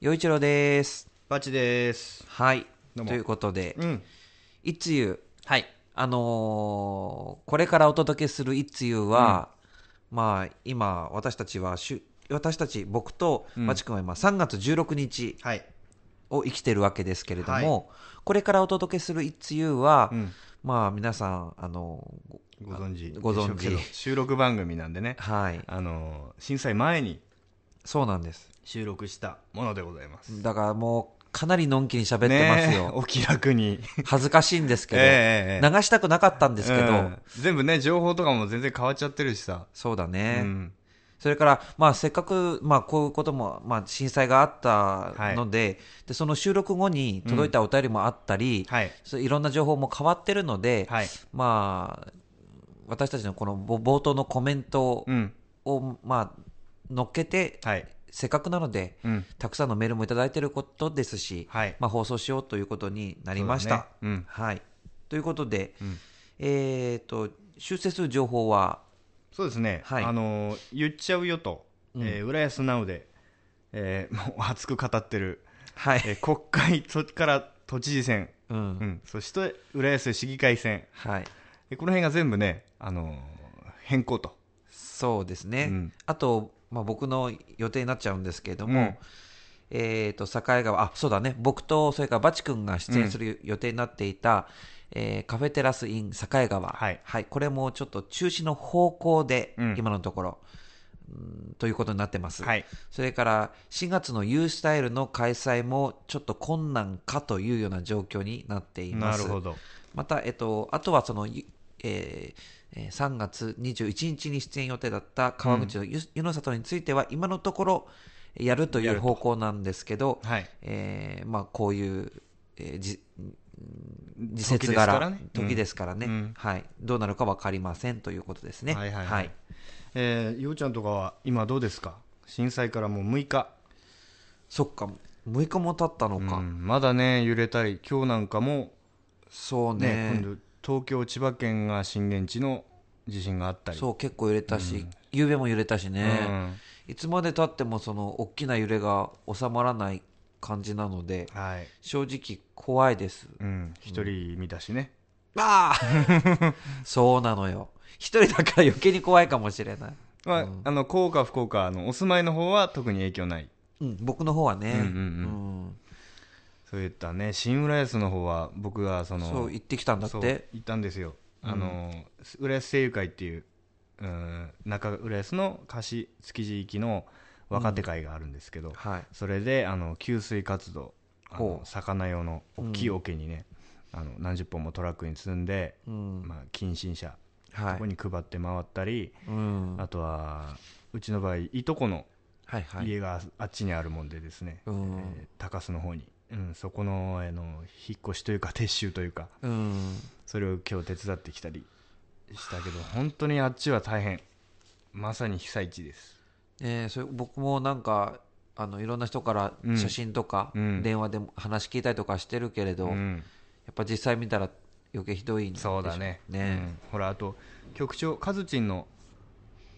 陽一郎です。バチです。はい。ということで、うん。いつゆ、はい。あのーこれからお届けするいつゆは、まあ、今、私たちはしゅ、私たち、僕とバチ君は今、3月16日はい。を生きてるわけですけれども、はいこれからお届けするいつゆは、うんまあ、皆さん、あのご存知。ご存知収録番組なんでね。はい。あの、震災前にそうなんです。収録したものでございます。だからもう、かなりのんきに喋ってますよ。お気楽に。恥ずかしいんですけど、ええええ流したくなかったんですけど、うん全部ね、情報とかも全然変わっちゃってるしさ。そうだね。うん。それから、まあ、せっかく、まあ、こういうことも、まあ、震災があったので、で、その収録後に届いたお便りもあったり、はい。そういろんな情報も変わってるので、はい。まあ、私たちのこのぼ冒頭のコメントうん。を、まあ、乗っけて、はい。せっかくなので、うん。たくさんのメールもいただいていることですし、はいまあ、放送しようということになりました。ねうんはい。ということで、んえっ、と、修正する情報は、そうですね。はいあの、言っちゃうよと、えー浦安ナウで、えーもう熱く語ってる、はい。えー国会とから都知事選、うん。うん、そして浦安市議会選、はい。でこの辺が全部ね、あのー変更と。そうですね。うんあと、まあ、僕の予定になっちゃうんですけれども、うんえっ、と、境川、あ、そうだね、僕と、それからバチ君が出演する予定になっていた、えーカフェテラスイン境川、はいこれもちょっと中止の方向で、うん今のところ、うんということになってます。はい。それから4月の U スタイルの開催もちょっと困難かというような状況になっています。なるほど。また、えっと、あとはその、えー3月21日に出演予定だった川口のゆ,、湯の里については今のところやるという方向なんですけど、はい。えーまあ、こういう、えーじ時時です節柄からね。時ですからね、うん。はい、どうなるか分かりませんということですね。はいはいはい。えー、ようちゃんとかは今どうですか？震災からもう6日。そっか。6日も経ったのか、うん。まだね、揺れたり、今日なんかもそうね、ね今度東京、千葉県が震源地の地震があったり。そう結構揺れたし、夕べも揺れたしね、いつまでたってもその大きな揺れが収まらない感じなのでうん。はい。正直怖いです。うん。一人見たしね。ああ そうなのよ。一人だから余計に怖いかもしれない、まあ、あの、幸か不幸か、あの、お住まいの方は特に影響ない。うん、僕の方はね、うんうんうん。そういったね、新浦安の方は、僕がその、そう行ってきたんだって。行ったんですよ、あの浦安声優会っていう、うん、中浦安の貸築地域の若手会があるんですけど、はい。それであの給水活動あほのう。魚用の大きい桶にね、あの何十本もトラックに積んで、うん。まあ、近親者、はい。ここに配って回ったり、うん。あとはうちの場合いとこのはいはい。家があっちにあるもんでですね、うん。えー高須の方に、うん、そこのあの引っ越しというか撤収というかうん。それを今日手伝ってきたりしたけど 本当にあっちは大変。まさに被災地です。えーそれ僕もなんかあのいろんな人からうん。写真とか、うん。電話でも話聞いたりとかしてるけれど、やうん。っぱ実際見たら余計ひどいんでしょそうだね。ね、うん。ほらあと局長カズチンの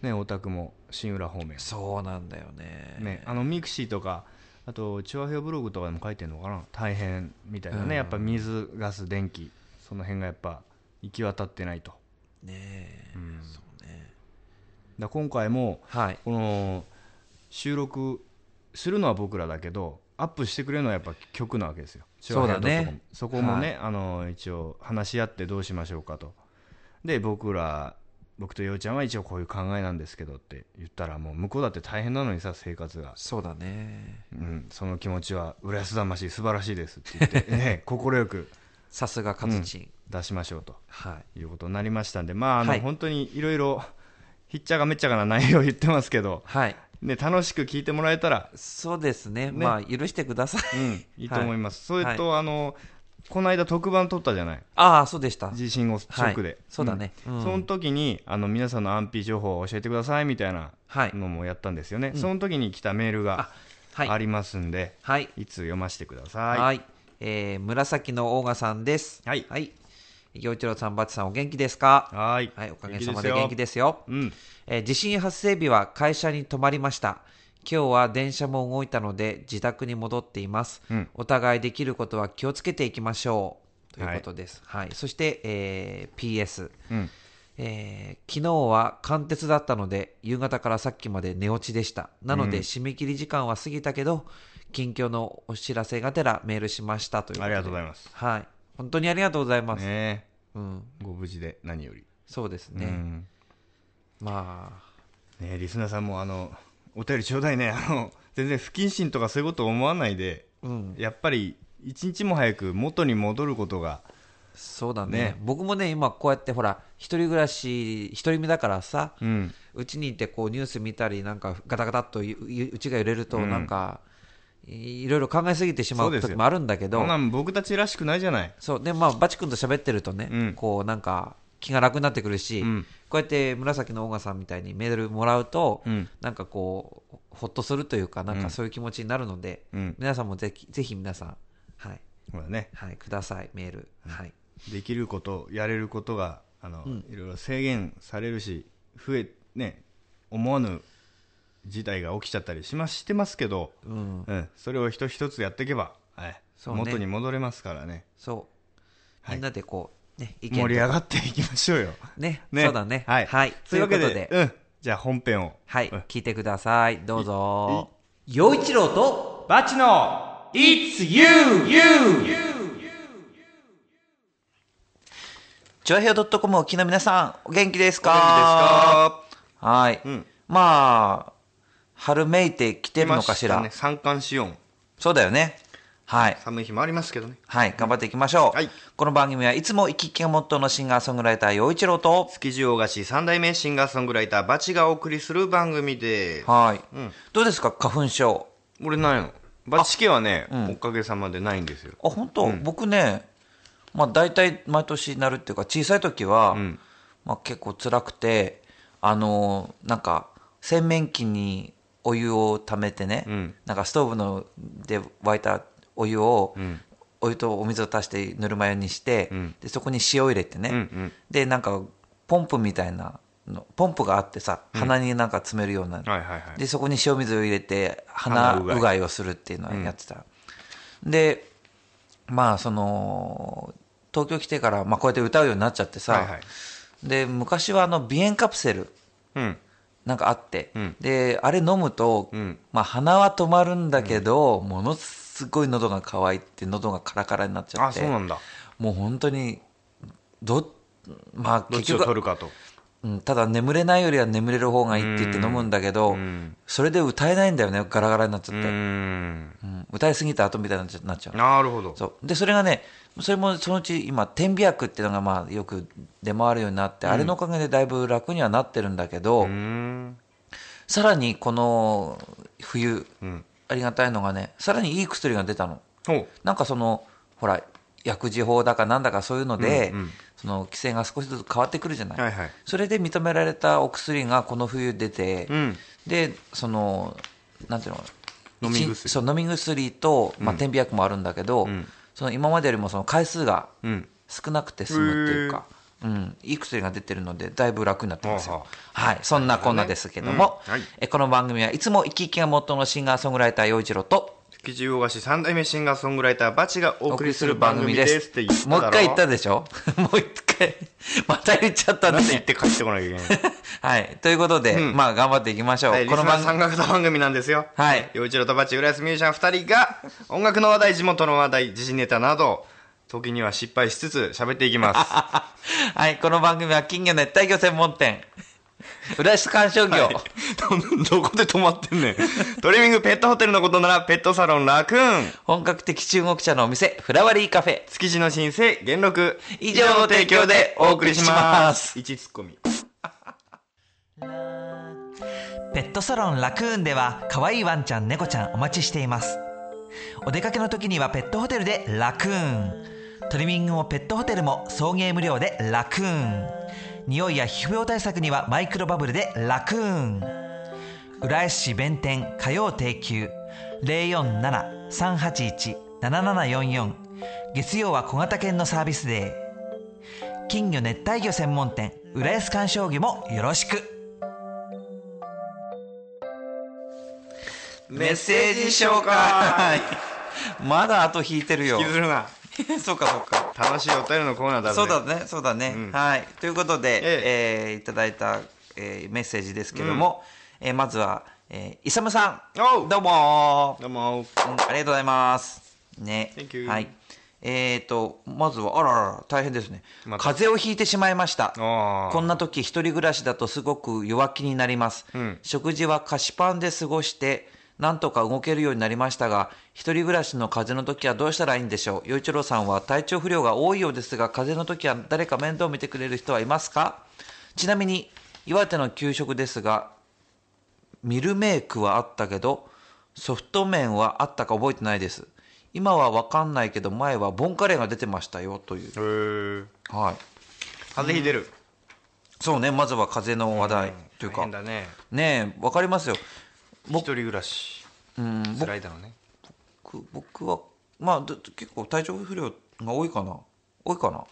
ねお宅も新浦方面。そうなんだよね。ねあのミクシーとかあとチュアヘオブログとかでも書いてるのかな。大変みたいなね、うん。やっぱ水ガス電気その辺がやっぱ行き渡ってないと、ねえ。うん。そうね。だ今回もはい。この収録するのは僕らだけどアップしてくれるのはやっぱ曲なわけですよ。そうだね。そこもね、あの一応話し合ってどうしましょうかと。で僕ら僕とようちゃんは一応こういう考えなんですけどって言ったらもう向こうだって大変なのにさ生活が、そうだね。うん、その気持ちは浦安魂素晴らしいですって言って、ね、快くさすがカズチン、出しましょうと。はい。いうことになりましたんでまああの、はい。本当にいろいろひっちゃかめっちゃかな内容を言ってますけど、はい。ね、楽しく聞いてもらえたらそうですね。ね。まあ許してください。うん、いいと思います。それと、あの、この間特番撮ったじゃない？ああそうでした。地震をショックで。はいそうだね。うん。ん。その時に、あの、皆さんの安否情報を教えてくださいみたいなはい。のもやったんですよね。その時に来たメールがはい。ありますんで、はい。いつ読ませてくだはい、さい。えー紫のオーガさんです。はい。はい。陽一郎さんバチさんお元気ですか？はい。はいおかげさまで元気ですよ。うん。えー地震発生日は会社に泊まりました今日は電車も動いたので自宅に戻っています。うんお互いできることは気をつけていきましょう。ということです。はい。そして、えー PS。うんえー昨日は貫徹だったので、夕方からさっきまで寝落ちでした。なので、うん締め切り時間は過ぎたけど、近況のお知らせがてらメールしましたということで。ありがとうございますはい。本当にありがとうございます。ねうん。えご無事で何よりそうですね。うんまあ、ねえリスナーさんもあのお便りちょうだいね。あの全然不謹慎とかそういうこと思わないでうん。やっぱり一日も早く元に戻ることがそうだね。ね。僕もね、今こうやってほら、一人暮らし、一人目だからさ、うん。うちにいてこうニュース見たり、なんかガタガタっというちが揺れると、うん。なんか、いいろいろ考えすぎてしまそう時もあるんだけどそん、なん僕たちらしくないじゃない。そう、で、まあ、バチ君と喋ってるとね、うん。こうなんか、気が楽になってくるし、うんこうやって紫のオーガさんみたいにメールもらうと、うん。なんかこう、ほっとするというか、なんうん。かそういう気持ちになるので、うん。皆さんもぜひ、ぜひ皆さん、はい、ほらね。はい、ください、メール。はい。できることやれることがあの、いろいろ制限されるし増えね思わぬ事態が起きちゃったりしましてますけど、うん。うん、それを一つ一つやっていけば、はい。ね。元に戻れますからね。そう。はい。みんなでこう、ね、盛り上がっていきましょうよ、ねね、そうだね。はい、はい。というわけでということでうん、じゃあ本編をはい、うん聞いてください。どうぞ。陽一郎と、バチの It's you, you! チョアヘオ .com をお聞きの皆さん、お元気ですか？か？はい。うんまあ、春めいてきてるのかしら。ね、三寒四温そうだよね。はい。寒い日もありますけどね。はい、頑張っていきましょう。はい。この番組はいつも生き生きがモットーのシンガーソングライター、陽一郎と、築地大菓子三代目シンガーソングライターバチがお送りする番組で。すはい。うん。どうですか、花粉症。俺ないの。バチ家はね、おかげさまでないんですよ。あ本当、僕ね、まあ、大体毎年なるっていうか小さい時は、ん。まあ、結構辛くてあのなんか洗面器にお湯をためてね、ん。なんかストーブので沸いたお湯を、ん。お湯とお水を足してぬるま湯にして、ん。でそこに塩入れてね、うんうん。でなんかポンプみたいなのポンプがあってさ鼻になんか詰めるような、はいはいはい。でそこに塩水を入れて鼻鼻うがい。をするっていうのをやってた、でまあその東京来てから、まあ、こうやって歌うようになっちゃってさ、はいはい。で昔はあの鼻炎カプセル。うん。なんかあって、ん。であれ飲むと、ん。まあ、鼻は止まるんだけど、ものすごい喉が渇いて喉がカラカラになっちゃあってそうなんだ。もう本当にどまあどっちを結局取るかと。うん、ただ眠れないよりは眠れる方がいいって言って飲むんだけど、ん。それで歌えないんだよねガラガラになっちゃって、うーん。うん歌いすぎた後みたいになっちゃう。なるほど。そう。でそれがねそれもそのうち今点鼻薬っていうのがまあよく出回るようになって、あれのおかげでだいぶ楽にはなってるんだけど、さらにこの冬、うんありがたいのがねさらにいい薬が出たの。なんかそのほら薬事法だかなんだかそういうので、うんうん。その規制が少しずつ変わってくるじゃない、はいはい。それで認められたお薬がこの冬出て、うん。でそのなんていうの飲み薬。一そう飲み薬と、まあ、点鼻薬もあるんだけど、ん。その今までよりもその回数がうん。少なくて済むっていうか、うん、いい薬が出てるのでだいぶ楽になってますよ。ははい。そんなこんなですけども、うんはい。えこの番組はいつも生き生きがモットーのシンガーソングライター陽一郎と築地大菓子三代目シンガーソングライターバチがお送りする番組ですって言ったもう一回言ったででしょ？もう一回。また言っちゃったんでで言って帰ってこなきゃいけない はい。ということで、うん。まあ頑張っていきましょう、はい、この番組ナー参加型番組なんですよ。はい。陽一郎とバチ、浦安ミュージシャン2人が、音楽の話題、地元の話題、時事ネタなど、時には失敗しつつ喋っていきます。はい、この番組は金魚熱帯魚専門店、浦安鑑賞魚、ど どこで止まってんねん。トリミングペットホテルのことなら、ペットサロンラクーン。本格的中国茶のお店、フラワリーカフェ。築地の新生、元禄。以上の提供でお送りします1ツッコミ。ペットサロンラクーンでは可愛いワンちゃん猫ちゃんお待ちしていますお出かけの時にはペットホテルでラクーントリミングもペットホテルも送迎無料でラクーン。匂いや皮膚病対策にはマイクロバブルでラクーン。浦安市弁天火曜定休。047-381-7744月曜は小型犬のサービスデー。金魚熱帯魚専門店。浦安鑑賞魚もよろしく。メッセージ紹介。まだ後引いてるよ。引きずるな そうかそうか。楽しいお便りのコーナーだぜそうだねそうだね、うん。はい。ということで、ええ。ーいただいた、えーメッセージですけども、えーまずは、えー、イサムさん。どうも。どうも。うんありがとうございます。ね。はい。えーと、まずは、あららら、大変ですね。また。風邪をひいてしまいました。こんな時、一人暮らしだとすごく弱気になります。ん。食事は菓子パンで過ごして、なんとか動けるようになりましたが、一人暮らしの風邪の時はどうしたらいいんでしょう？洋一郎さんは体調不良が多いようですが、風邪の時は誰か面倒を見てくれる人はいますか？ちなみに、岩手の給食ですが、ミルメイクはあったけど、ソフト麺はあったか覚えてないです。今はわかんないけど、前はボンカレーが出てましたよ、という。はい。風邪ひいてるそうね、まずは風邪の話題というかねねえ、わかりますよ。一人暮らしうん、辛いだろうね僕僕は、まあ、ど結構体調不良が多いかな。多いかな。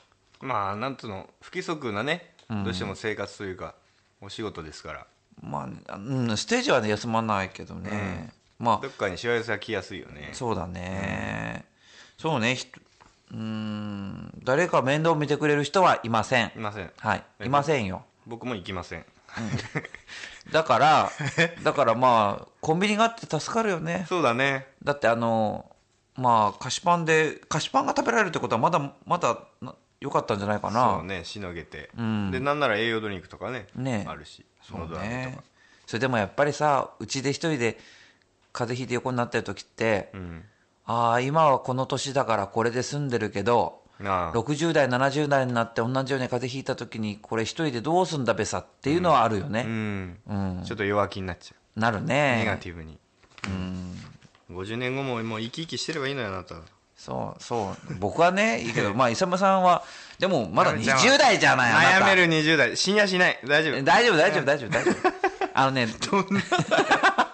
まあなんつうの不規則なねどうしても生活というかお仕事ですからまあね、うん、ステージはね、休まないけどね。まどっかにしわ寄せは来やすいよねあ、そうだね。そうね、うん、誰か面倒を見てくれる人はいませんい。ませんはい、いませんよ。僕も行きませんだから、だからまあ、コンビニがあって助かるよね。そうだね。だってあの、まあ、菓子パンで、菓子パンが食べられるってことはまだ、まだ、な良かったんじゃないかな。そうねしのげて。ん。でなんなら栄養ドリンクとかねね。あるしそうね。か。それでもやっぱりさ、うちで一人で風邪ひいて横になってる時って、うん。ああ、今はこの年だからこれで済んでるけど、60代、70代になって同じように風邪ひいた時に、これ一人でどうすんだべさっていうのはあるようね。ん。うん。ちょっと弱気になっちゃなるうね。ネガティブに。50年後ももう生き生きしてればいいのよあなた。そう、そう。僕はね、いいけど、まあ、イサムさんは、でも、まだじゃあ20代じゃない、あなた。悩める20代死にやしない。大丈夫。大丈夫、大丈夫、大丈夫、大丈夫。あのね、あ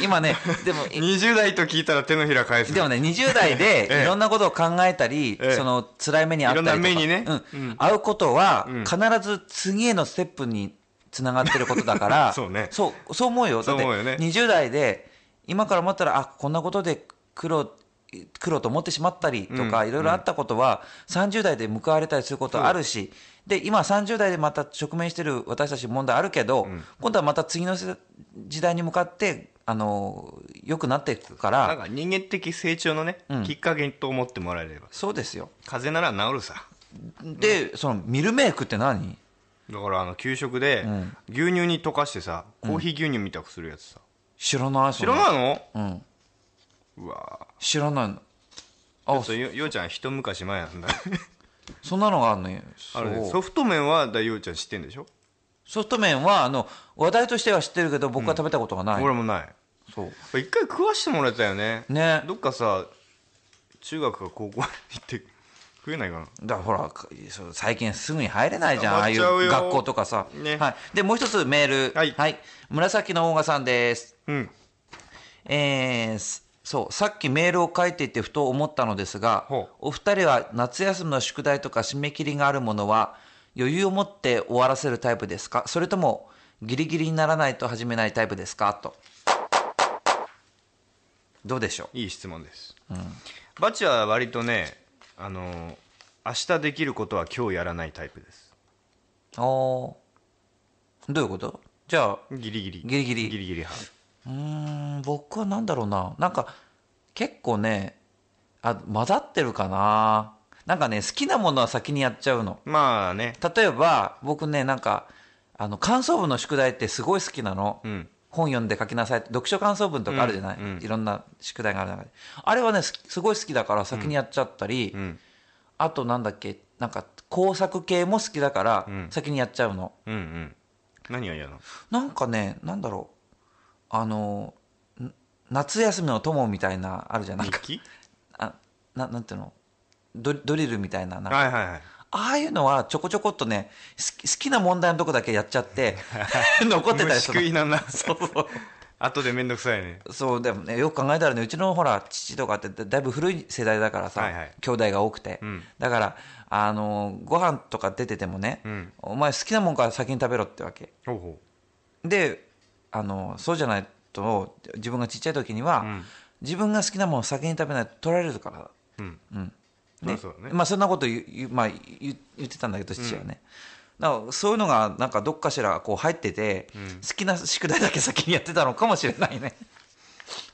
今ね、でも、い 20代と聞いたら手のひら返す。でもね、20代で ええ。いろんなことを考えたり、ええ。その辛い目にあったりとか、いろんな目にね。うん。会うことは、必ず次へのステップにつながってることだから、そうね。そう、そう思うよ。だって、そう思うよね。20代で、今から思ったら、あ、こんなことで苦労、苦労と思ってしまったりとか、うん。いろいろあったことは、30代で報われたりすることあるし、で、今30代でまた直面してる私たち問題あるけど、今度はまた次の世時代に向かって、あの、良くなっていくかなんら、か人間的成長のね、きっかけと思ってもらえれば。そうですよ。風邪なら治るさ。で、そのミルメイクって何？だからあの給食で牛乳に溶かしてさコーヒー牛乳みたくするやつさ。知らない知らないいの？うん。うわ知らないの。あっ、とよようちゃん一昔前なんだそんなのがあるのよ。あれねソフト麺はだようちゃん知ってんでしょ？ソフト麺は、あの、話題としては知ってるけど、僕は食べたことがない。俺もないそう。一回食わしてもらえたよねねどっかさ中学か高校に行って食えないかな？だからほら、最近すぐに入れないじゃん、ああいう学校とかさ。ねはい。で、もう一つメール。はい紫のオーガさんです。うんえーすそう、さっきメールを書いていてふと思ったのですがお二人は夏休みの宿題とか締め切りがあるものは、余裕を持って終わらせるタイプですか？それとも、ギリギリにならないと始めないタイプですか？と。どうでしょいい質問です、バチは割とねあの明日できることは今日やらないタイプです。うおー。どういうこと？じゃあ、ギリギリ。ギリギリ。ギリギリ派うーん、僕はなんだろうな。なんか、結構ね、あ、混ざってるかな。なんかね、好きなものは先にやっちゃうの。まあね例えば、僕ね、なんか、あの、感想文の宿題ってすごい好きなの。うん本読んで書きなさい読書感想文とかあるじゃない、うんうんいろんな宿題がある中で。あれはね、すすごい好きだから先にやっちゃったり、うんあとなんだっけ、なんか工作系も好きだからん先にやっちゃうの。うんうん何が嫌なの？なんかね、なんだろう。あの、ん夏休みの友みたいな、あるじゃん。なんか、日記？あななんていうの？ドドリルみたいな。なんかはいはいはいああいうのはちょこちょこっとね、好き好きな問題のとこだけやっちゃって、残ってたり虫するなんだ そうそう。後でめんどくさいねそう、でもね、よく考えたらね、うちのほら、父とかってだだいぶ古い世代だからさ、はいはい兄弟が多くて。んだから、あの、ご飯とか出ててもね、んお前好きなもんから先に食べろってわけ。ほうほで、あの、そうじゃないトを自分がちっちゃい時には、自分が好きなものを先に食べないと取られるから。うん。うん。まあそうだね。まあそんなこと言まあ、言ってたんだけど父はね、だからそういうのがなんかどっかしらこう入ってて、好きな宿題だけ先にやってたのかもしれないね。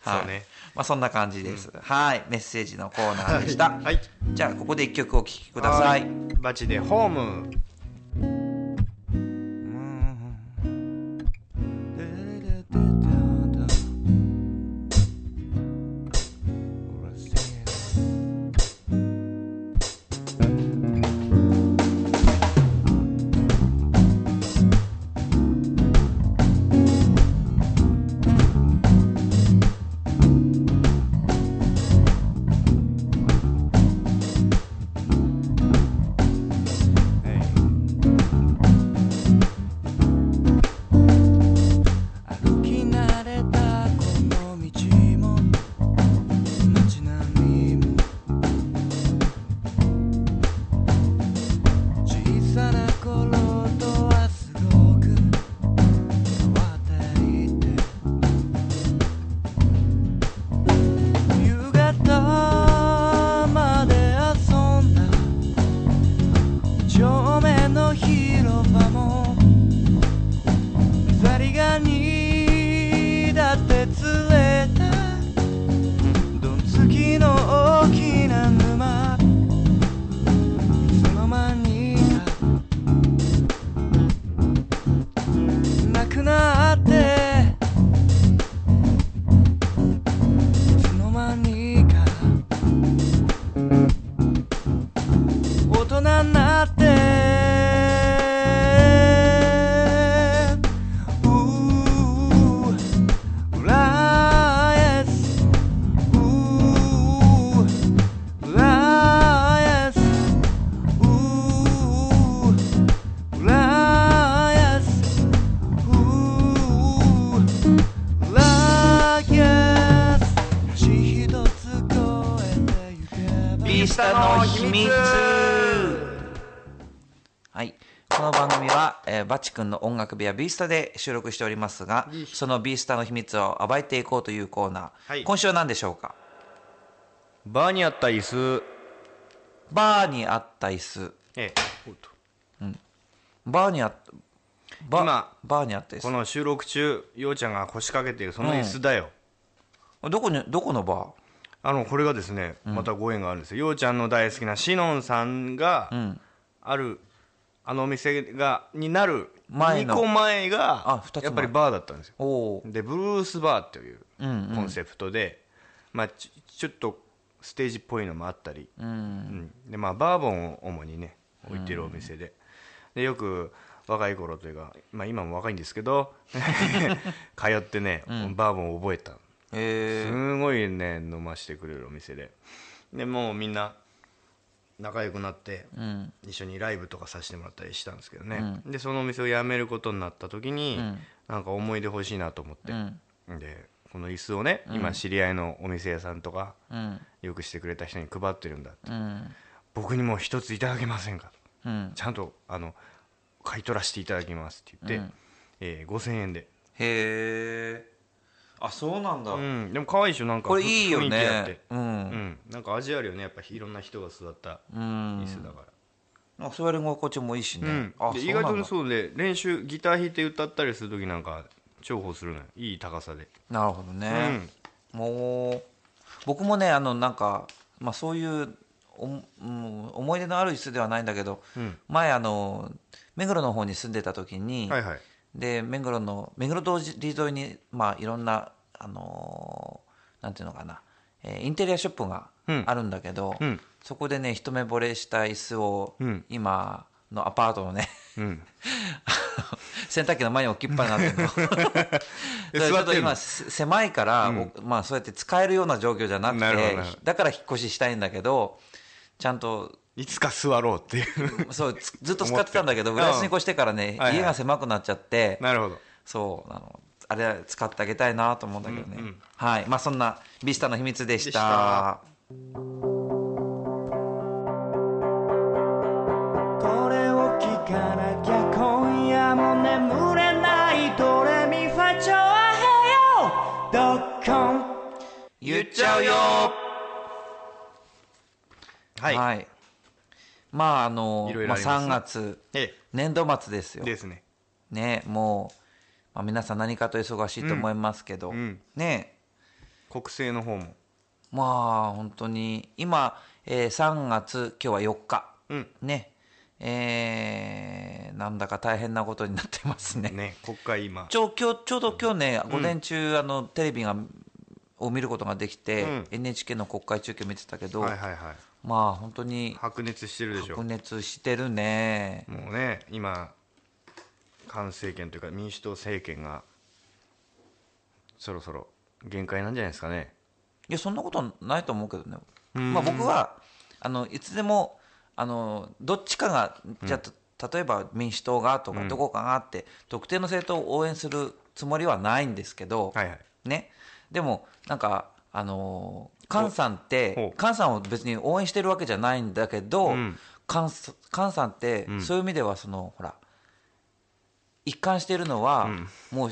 は いそうね。まあそんな感じです、はい。メッセージのコーナーでした、はい。じゃあここで一曲お聴きください。バチでホームはい。この番組は、えーバチ君の音楽部屋ビースタで収録しておりますが、そのビースタの秘密を暴いていこうというコーナー。はい。今週は何でしょうか？バーにあった椅子。バーにあった椅子。ええ。バーにあった、バ今バーにあった椅子。この収録中ようちゃんが腰掛けているその椅子だよ、どこに、どこのバあのこれがですねまたご縁があるんです。よ、ようちゃんの大好きなシノンさんがーん。ある、あのお店がになる前の。2個前があ二つ前。やっぱりバーだったんですよ。おおでブルースバーといううんうん。コンセプトで、まあ、ちちょっとステージっぽいのもあったり、うん。うん。でまあ、バーボンを主にね置いてるお店で,、でよく若い頃というか、まあ、今も若いんですけど 通ってね、バーボンを覚えた。えー、すごいね飲ましてくれるお店で。でもうみんな仲良くなって、うん。一緒にライブとかさせてもらったりしたんですけどね、でそのお店を辞めることになった時に、なんか思い出欲しいなと思って、うん。でこの椅子をね今知り合いのお店屋さんとかうん。よくしてくれた人に配ってるんだってうん。僕にも一ついただけませんかとうん。ちゃんとあの買い取らせていただきますって言って、えー5000円で、へえ。あ、そうなんだ。うん、でも可愛いでしょなんかこれいいよね。う。うんん、なんか味あるよねやっぱいろんな人が座ったうん。椅子だから、あ座り心地もいいしね。うん意外とそうで練習ギター弾いて歌ったりする時なんか重宝するのよいい高さでなるほどね。もう、僕もね、あの、なんか、まあそういう、おうん思い出のある椅子ではないんだけど、うん前あの、目黒の方に住んでた時に、はいはいで、目黒の、目黒通り沿いに、まあいろんな、あのーなんていうのかな、えーインテリアショップがうん。あるんだけど、うん。そこでね、一目惚れした椅子を、うん。今のアパートのね、うん。洗濯機の前に置きっぱになってる の。ちょっと今せ狭いから、おまあそうやって使えるような状況じゃなくてだから引っ越ししたいんだけどちゃんといつか座ろうっていう。そうつずっと使ってたんだけど浦安に越してからね、はいはい。家が狭くなっちゃって。なるほど。そうあのあれは使ってあげたいなと思うんだけどね、うんうん。はい。まあそんなビスタの秘密でした。たこれを聞かなきゃ今夜も眠れないドレミファチョアヘヨちゃうよ。はい、まああのいろいろまあ、あります。3月。え年度末ですよ。えですね。ねもう、まあ、皆さん何かと忙しいと思いますけど、うん。うんね。国政の方も。まあ本当に今、えー3月今日は4日。うん。ね。えーなんだか大変なことになってますね。ね国会今。ちょ今日ちょうど今日ね午前中、あのテレビがを見ることができて、うん。NHK の国会中継見てたけど、はいはいはいまあ本当に白熱してるでしょ。白熱してるね。もうね今菅政権というか民主党政権がそろそろ限界なんじゃないですかね。いやそんなことないと思うけどね、ん。まあ、僕はあのいつでもあのどっちかがじゃあ、例えば民主党がとかどこかがって、特定の政党を応援するつもりはないんですけど、はいはい。ね、でもなんかあの菅さんっほてう。菅さんを別に応援してるわけじゃないんだけど、うん。菅さ菅さんってん。そういう意味ではそのほら一貫しているのは、ん。もう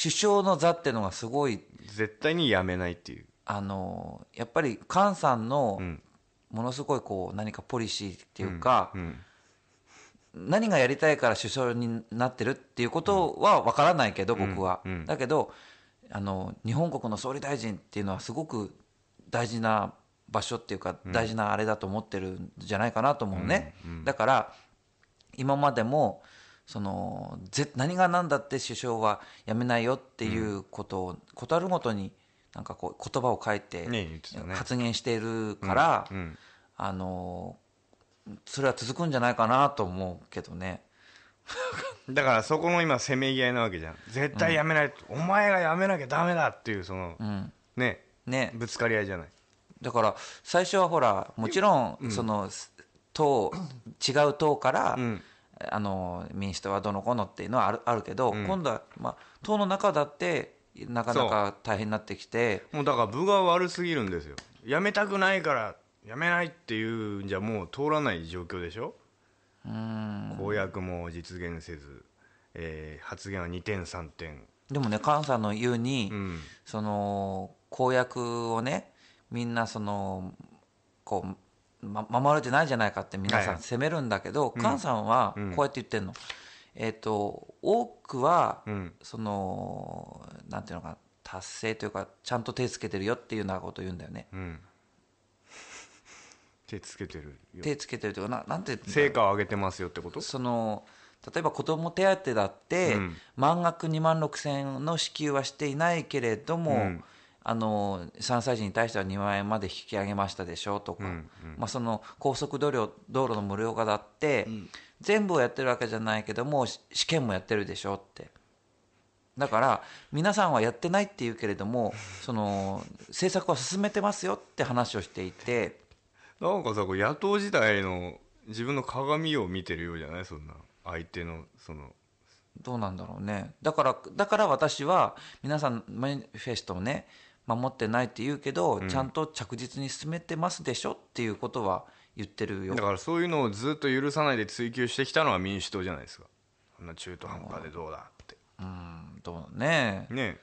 首相の座っていうのがすごい絶対にやめないっていう。あのやっぱり菅さんのうん。ものすごいこう何かポリシーっていうか、うん。何がやりたいから首相になってるっていうことは分からないけど、僕は、うん。だけどあの日本国の総理大臣っていうのはすごく大事な場所っていうか、大事なあれだと思ってるんじゃないかなと思うね、だから今までもそのぜ何が何だって首相は辞めないよっていうことを事あるごとになんかこう言葉を書いて発言しているから、うん。あのそれは続くんじゃないかなと思うけどね。だからそこの今せめぎ合いなわけじゃん。絶対やめない、お前がやめなきゃダメだっていうその、うん。ね。ね、ぶつかり合いじゃない。だから最初はほらもちろんその党違う党から、ん。あの民主党はどのこうのっていうのはあるあるけど、今度は、まあ、党の中だってなかなか大変になってきてもうだから分が悪すぎるんですよ。やめたくないからやめないっていうんじゃもう通らない状況でしょ公約も実現せず、えー発言は2点3点。でもね菅さんの言うに、うん。その公約をねみんなそのこう、ま、守れてないじゃないかって皆はいはい。さん責めるんだけど、菅さんはうん。こうやって言ってるの、えっ、と多くは、うん。そのなんていうのかな達成というかちゃんと手つけてるよっていうようなことを言うんだよね。うん手つけてるよ。手つけてるというかななんて成果を上げてますよってこと？その例えば子ども手当だって、うん。満額2万6千円の支給はしていないけれども、うん。あの3歳児に対しては2万円まで引き上げましたでしょとか、うんまあ、その高速道路道路の無料化だって、全部をやってるわけじゃないけどもし試験もやってるでしょって。だから皆さんはやってないって言うけれどもその政策は進めてますよって話をしていてなんかさこう野党時代の自分の鏡を見てるようじゃない？そんな相手のその。どうなんだろうね。だからだから私は皆さんマニフェストをね守ってないって言うけど、ちゃんと着実に進めてますでしょっていうことは言ってるよ。だからそういうのをずっと許さないで追求してきたのは民主党じゃないですか。そんな中途半端でどうだって。うんどうね。ね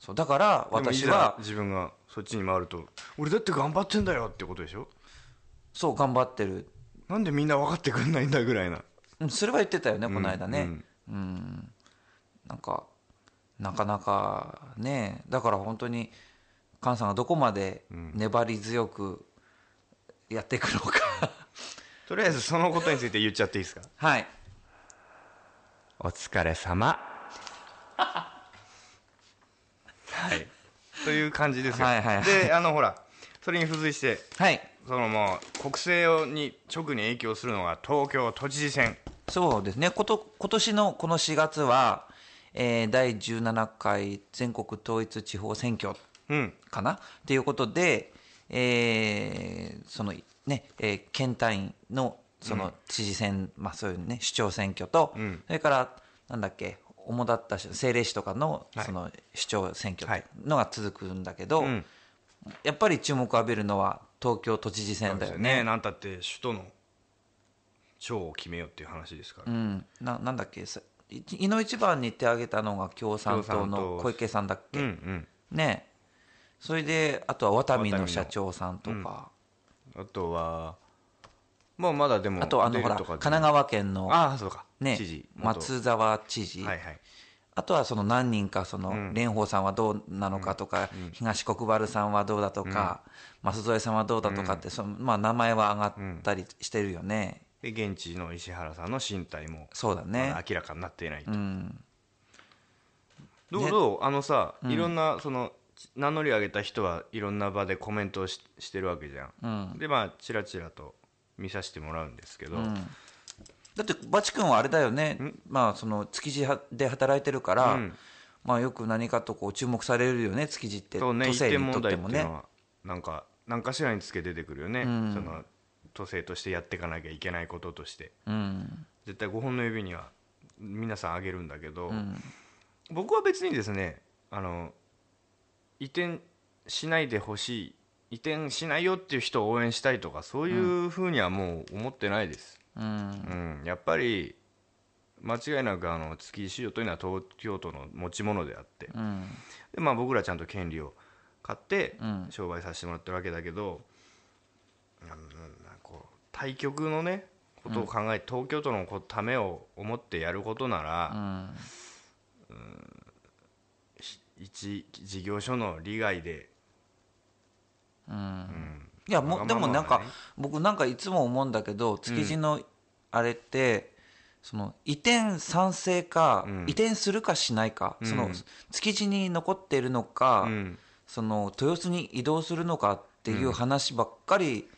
そうだからでもいざ私は自分がそっちに回ると俺だって頑張ってんだよってことでしょ？そう頑張ってる。なんでみんな分かってくんないんだぐらいな。うんそれは言ってたよね、この間ね、うん。うん。なんかなかなかねだから本当に菅さんがどこまで粘り強くやっていくのか、とりあえずそのことについて言っちゃっていいですか？はい。お疲れ様。はい。という感じですよ、はいはいはい。であのほらそれに付随してはい。そのもう国政に直に影響するのが東京都知事選。そうですね。こと今年のこの4月は、えー第17回全国統一地方選挙うん。かな？ということで、えーそのね、えー県単位のその知事選、まあそういうね、市長選挙と、ん。それから、なんだっけ、主だったし政令市とかのはい。その市長選挙はい。っていうのが続くんだけど、うんやっぱり注目を浴びるのは東京都知事選だよね。なんたって首都の長を決めようっていう話ですから、うん、ななんだっけ、さいいの一番に手挙げたのが共産党の小池さんだっけ？うんうん。ね。それであとはワタミの社長さんとか、あとはまあまだでもあとあのほら神奈川県のああそうか、ね知事。元。松沢知事、はいはいあとはその何人かそのん。蓮舫さんはどうなのかとか、東国原さんはどうだとか、舛添さんはどうだとかってその、まあ、名前は上がったりしてるよね、で現地の石原さんの身体もそうだね。明らかになっていないと、うん。どうね。どう？あのさ、いろんなその名乗り上げた人はいろんな場でコメントをししてるわけじゃん、うん。でまあチラチラと見させてもらうんですけど、うんだってバチ君はあれだよね、まあ、その築地で働いてるから、うん。まあ、よく何かとこう注目されるよね築地って。そうね都一点問政にとってもね。なんか何かしらにつけて出てくるよね、ん。その都政としてやっていかなきゃいけないこととして。うん。絶対5本の指には皆さんあげるんだけど、ん。僕は別にですねあの移転しないでほしい移転しないよっていう人を応援したいとかそういうふうにはもう思ってないです、うん。うん。やっぱり間違いなくあの築地市場というのは東京都の持ち物であって、うん。でまあ、僕らちゃんと権利を買ってうん。商売させてもらってるわけだけど、うんなんかこう対局のねことを考え、東京都のこためを思ってやることなら、うん。一事業所の利害で、うん。うんいやもでもなんか僕なんかいつも思うんだけど築地のあれって、その移転賛成か、うん。移転するかしないか、うん。その築地に残っているのか、うん。その豊洲に移動するのかっていう話ばっかり、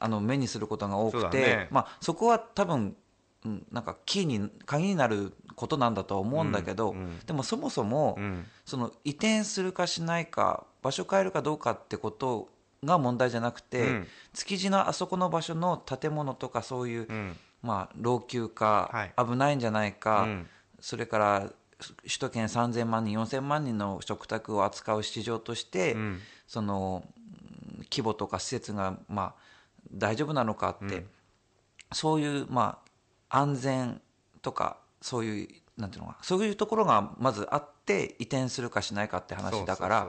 あの目にすることが多くて、そね。まあ、そこは多分、うん、なんかキーに鍵になることなんだとは思うんだけど、うん。うん。でもそもそも、うん。その移転するかしないか場所変えるかどうかってことが問題じゃなくて、うん。築地のあそこの場所の建物とかそういう、うん。まあ、老朽化、はい。危ないんじゃないか、うん。それから首都圏3000万人4000万人の食卓を扱う市場として、うん。そのうん規模とか施設が、まあ、大丈夫なのかって、そういう、まあ、安全とかそういうなんていうのかなそういうところがまずあって移転するかしないかって話だから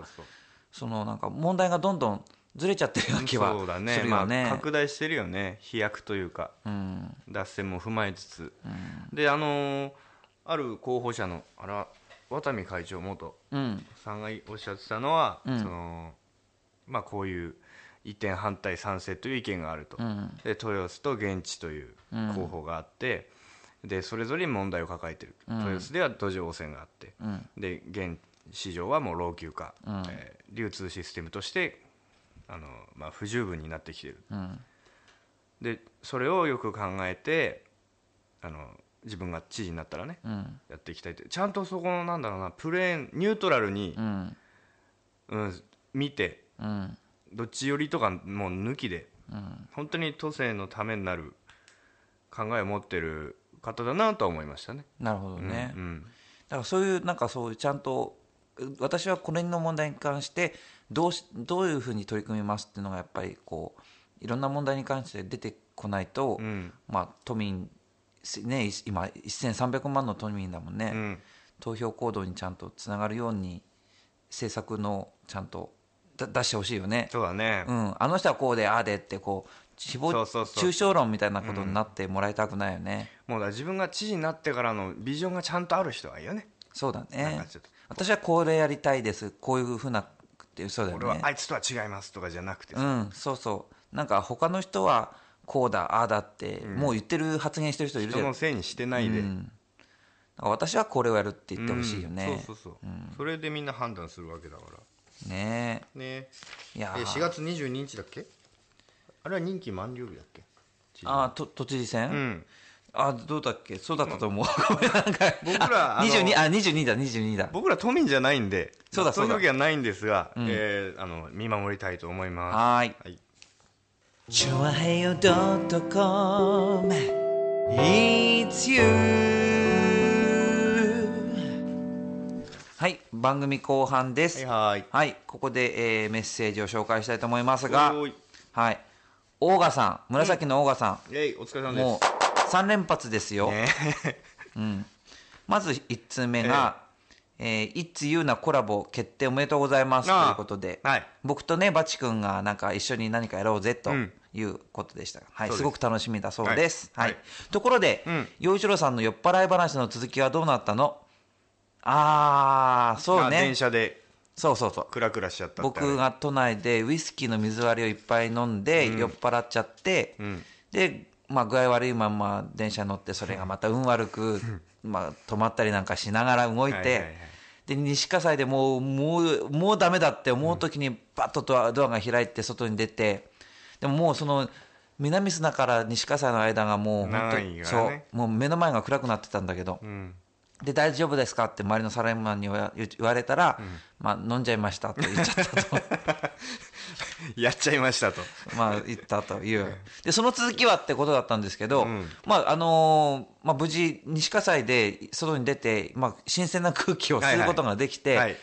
そのなんか問題がどんどんずれちゃってるような気はそうだすね。ま。あ、拡大してるよね。飛躍というか。うん。脱線も踏まえつつ、であのーある候補者のあら渡美会長元うん。さんがおっしゃってたのは、うん。そのまあ、こういう移転反対賛成という意見があると、うん。で豊洲と現地という候補があって、でそれぞれに問題を抱えてる、うん。豊洲では土壌汚染があって、うん。で現市場はもう老朽化、うん。えー流通システムとしてあの、まあ、不十分になってきてる。うん。でそれをよく考えてあの自分が知事になったらねうん。やっていきたいってちゃんとそこのなんだろうなプレーンニュートラルにう、ん。うん、見てうん。どっち寄りとかもう抜きでうん。本当に都政のためになる考えを持ってる方だなとは思いましたね。なるほどね、うん。だからそういうなんかそういうちゃんと私はこれの問題に関してどうしどういうふうに取り組みますっていうのがやっぱりこういろんな問題に関して出てこないと、うん。まあ都民ねい今1300万の都民だもんね、うん。投票行動にちゃんとつながるように政策のちゃんとだ出してほしいよね。そうだね、うん、あの人はこうでああでってこう誹謗そうそうそう。中傷論みたいなことになってもらいたくないよね、もうだ自分が知事になってからのビジョンがちゃんとある人がいいよね。そうだね。私はこれやりたいです。こういうふうなってだよね。俺はあいつとは違いますとかじゃなくてさ、うんそうそう。なんか他の人はこうだああだって、もう言ってる発言してる人いるじゃん。人のせいにしてないで、うん。私はこれをやるって言ってほしいよね。うん、そうそうそう、それでみんな判断するわけだから。ね。ね。えいやえー4月22日だっけ？あれは任期満了日だっけ？ああと都知事選、うんあどうだっけ？そうだったと思う、ごめんなんか。僕らあの22あ22だ22だ。僕ら都民じゃないんでそうだそうだいうわけはないんですが、ん。えーあの見守りたいと思います。はーい。はい。チュアヘヨドットコム。It's you はい番組後半です。はいはい、ここで、えーメッセージを紹介したいと思いますが。おーい。はい。オーガさん紫のオーガさえいお疲れ様ん、です。もう3連発ですよ、ね。まず1通目が、えー、いつゆうなコラボ決定おめでとうございますということで、はい。僕とねバチ君がなんか一緒に何かやろうぜとうん。いうことでした、はいす。すごく楽しみだそうです、はい。いははい。ところでうん。陽、一郎さんの酔っ払い話の続きはどうなったの？ああそうあね電車でそうそうそう。クラクラしちゃった僕が都内でウイスキーの水割りをいっぱい飲んで、酔っ払っちゃって、ん。で、まあ、具合悪いまま電車乗ってそれがまた運悪く、まあ、止まったりなんかしながら動いて、で西葛西でもうもうもうダメだって思う時にバッとドアドアが開いて外に出てでももうその南砂から西葛西の間がもう本当そうもう目の前が暗くなってたんだけど、うんで大丈夫ですか？って周りのサラリーマンに言われたら、まあ、飲んじゃいましたと言っちゃったと。やっちゃいましたと。まあ言ったという。でその続きはってことだったんですけど、ん。まああのーまあ、無事西葛西で外に出て、まあ、新鮮な空気を吸うことができて、はい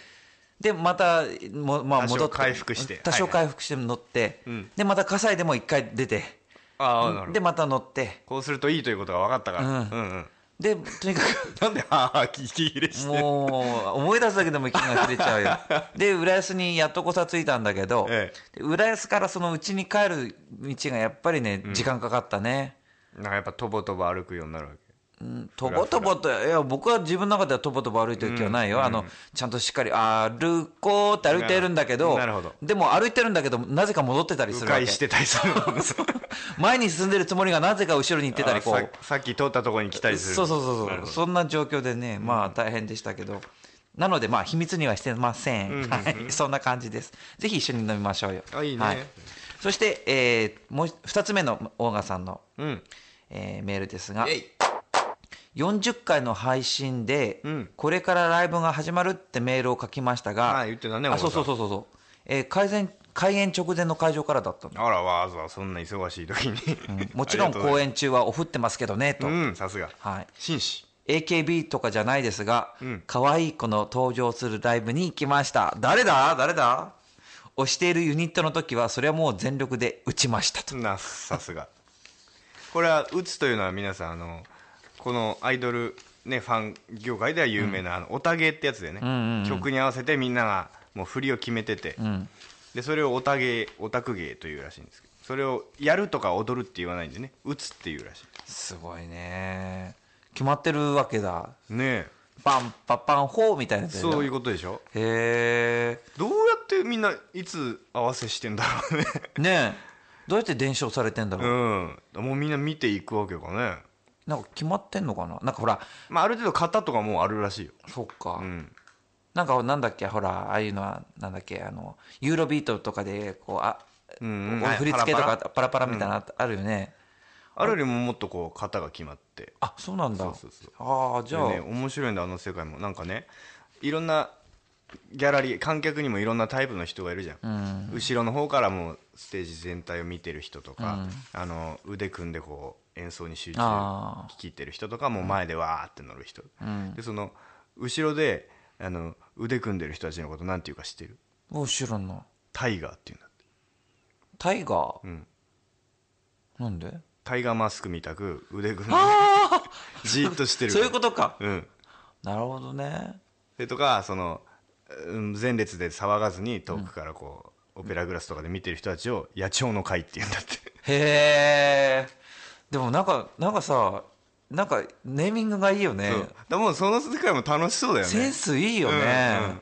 でまたも、まあ、多少戻って回復して。多少はいはい回復して乗って、うんでまた葛西でも一回出てああなるほど。でまた乗って。こうするといいということが分かったから、うん。うんうんでとにかく なんでああ息切れしてるもう思い出すだけでも息が切れちゃうよ。で浦安にやっとこさついたんだけど、えで浦安からその家に帰る道がやっぱりね時間かかったね、なんかやっぱとぼとぼ歩くようになるわけうんとぼとぼといや僕は自分の中ではとぼとぼ歩いてる気はないよ、あのちゃんとしっかり歩こうって歩いてるんだけどななるほど。でも歩いてるんだけどなぜか戻ってたりす迂るわけ。回してたりする前 に進んでるつもりがなぜか後ろに行ってたりこあうささっき通ったところに来たりする。そうそうそうそんな状況でねまあ大変でしたけど、なのでまあ秘密にはしてません、はい、そんな感じです。ぜひ一緒に飲みましょうよ。あいいね。はい、そして、えーもう2つ目のオーガさんの、うん。えーメールですが。えい40回の配信で、うん。これからライブが始まるってメールを書きましたが、あ言ってたねあそうそうんそうそう。そう、えー開演開演直前の会場からだったの、あらわざわざそんな忙しい時に、もちろん 公演中はオフってますけどねと、うんさすが。はい、紳士。AKB とかじゃないですが、ん。可愛い子の登場するライブに行きました。誰だ？誰だ？推しているユニットの時はそれはもう全力で打ちましたと。なさすが。これは打つというのは皆さんあのこのアイドルねファン業界では有名な、あのオタゲーってやつでね、曲に合わせてみんながもう振りを決めてて、ん。でそれをオタゲーオタクゲーというらしいんですけどそれをやるとか踊るって言わないんでね打つっていうらしすごいね。決まってるわけだ。いねパンパパンホーみたいなそういううことでしょ？へどうやってみんないつ合わせしてんだろうね。えねえ。どうやって伝承されてんだろう、うん。もうみんな見ていくわけかねなんか決まってんのかな？なんかほらまあある程度型とかもうあるらしいよ。そっか、うん。なんかなんだっけ？ほらああいうのはなんだっけ？あのユーロビートとかでこうあ、うん振り付けとかパラパパラみたいなのあるよね、あるよりももっとこう型が決まって。あそうなんだ。そうそうそう。ああじゃあ、でね面白いんだあの世界もなんかねいろんなギャラリー観客にもいろんなタイプの人がいるじゃん、後ろの方からもうステージ全体を見てる人とか、あの腕組んでこう演奏に集中あー。聞き入ってる人とかもう前でわーって乗る人、でその後ろであの腕組んでる人たちのことなんていうか知ってる？お知らんな。タイガーっていうんだって。タイガー、うん。なんで？タイガーマスクみたく腕組んで じーっとしてる。そういうことか。うん。なるほどね。でとかそのうん前列で騒がずに遠くからこう、オペラグラスとかで見てる人たちを野鳥の会っていうんだって。へえでもなんかなんかさなんかネーミングがいいよね。そうだからもうその世界も楽しそうだよね。センスいいよね、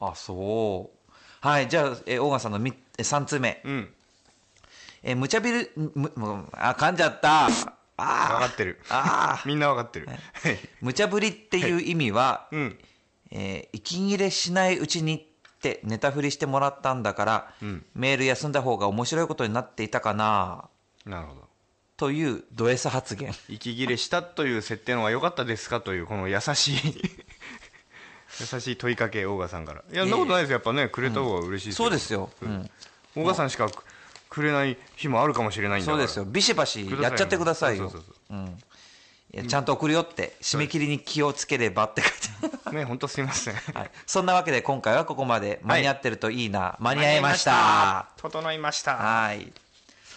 あそう。はいじゃあ、えー、オーガンさんのみえ3通目、うん。えー、無茶びるむむあ噛んじゃった。分あかってる。あみんな分かってる。はい。無茶ぶりっていう意味は、うん。えー息切れしないうちにってネタ振りしてもらったんだから、ん。メール休んだ方が面白いことになっていたかな。なるほどというド S 発言。息切れしたという設定の方が良かったですかというこの優しい 優しい問いかけオーガさんから。いやそんなことないですよ。やっぱねくれた方が嬉しいですよ。そうですよ、うん、オーガさんしかくくれない日もあるかもしれないんだから。そうですよ。ビシバシやっちゃってくださいよ。そうそうそうう。ん。いやちゃんと送るよって。締め切りに気をつければって書いてそうね本当すいません。はい、そんなわけで今回はここまで。間に合ってるといいな、間に合いました。整いました。はい